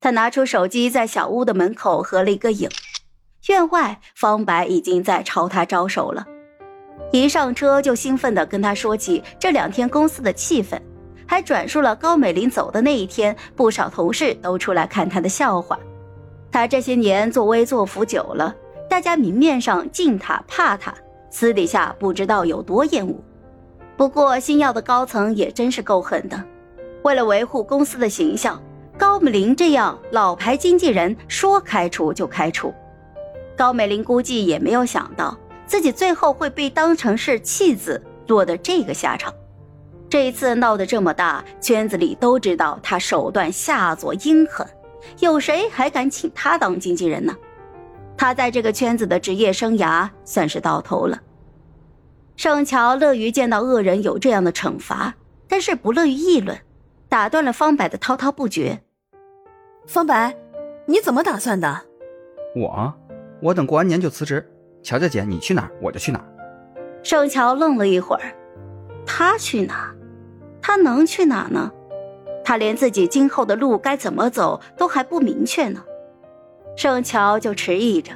他拿出手机，在小屋的门口合了一个影。院外，方白已经在朝他招手了。一上车就兴奋地跟他说起这两天公司的气氛，还转述了高美玲走的那一天，不少同事都出来看他的笑话。他这些年作威作福久了，大家明面上敬他怕他，私底下不知道有多厌恶。不过星耀的高层也真是够狠的，为了维护公司的形象，高美玲这样老牌经纪人说开除就开除。高美玲估计也没有想到。自己最后会被当成是弃子，落得这个下场。这一次闹得这么大，圈子里都知道他手段下作阴狠，有谁还敢请他当经纪人呢？他在这个圈子的职业生涯算是到头了。盛乔乐于见到恶人有这样的惩罚，但是不乐于议论，打断了方柏的滔滔不绝。方白，你怎么打算的？我，我等过完年就辞职。乔乔姐，你去哪儿，我就去哪儿。盛乔愣了一会儿，他去哪？他能去哪呢？他连自己今后的路该怎么走都还不明确呢。盛乔就迟疑着，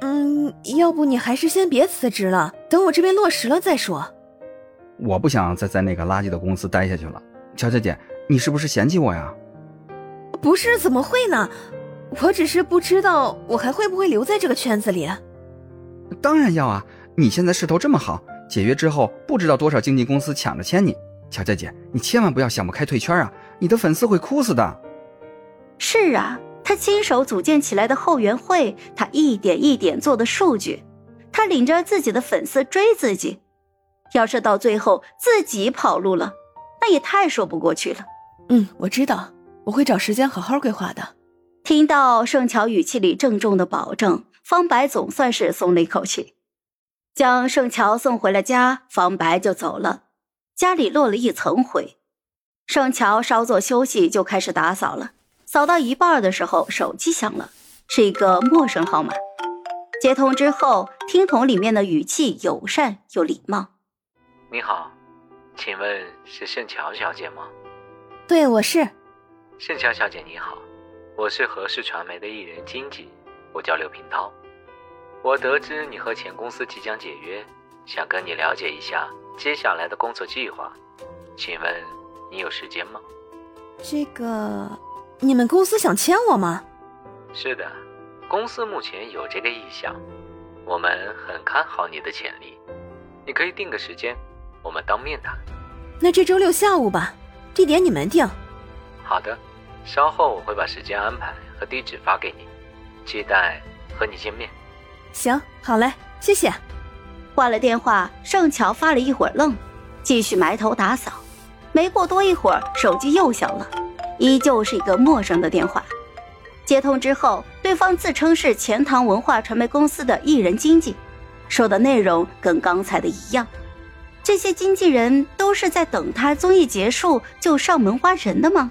嗯，要不你还是先别辞职了，等我这边落实了再说。我不想再在那个垃圾的公司待下去了。乔乔姐，你是不是嫌弃我呀？不是，怎么会呢？我只是不知道我还会不会留在这个圈子里。当然要啊！你现在势头这么好，解约之后不知道多少经纪公司抢着签你。乔乔姐，你千万不要想不开退圈啊！你的粉丝会哭死的。是啊，他亲手组建起来的后援会，他一点一点做的数据，他领着自己的粉丝追自己。要是到最后自己跑路了，那也太说不过去了。嗯，我知道，我会找时间好好规划的。听到盛乔语气里郑重的保证。方白总算是松了一口气，将盛乔送回了家，方白就走了。家里落了一层灰，盛乔稍作休息，就开始打扫了。扫到一半的时候，手机响了，是一个陌生号码。接通之后，听筒里面的语气友善又礼貌：“你好，请问是盛乔小姐吗？”“对，我是。”“盛乔小姐你好，我是何氏传媒的艺人经纪。”我叫刘平涛，我得知你和前公司即将解约，想跟你了解一下接下来的工作计划，请问你有时间吗？这个，你们公司想签我吗？是的，公司目前有这个意向，我们很看好你的潜力，你可以定个时间，我们当面谈。那这周六下午吧，地点你们定。好的，稍后我会把时间安排和地址发给你。期待和你见面。行，好嘞，谢谢。挂了电话，盛乔发了一会儿愣，继续埋头打扫。没过多一会儿，手机又响了，依旧是一个陌生的电话。接通之后，对方自称是钱塘文化传媒公司的艺人经纪，说的内容跟刚才的一样。这些经纪人都是在等他综艺结束就上门挖人的吗？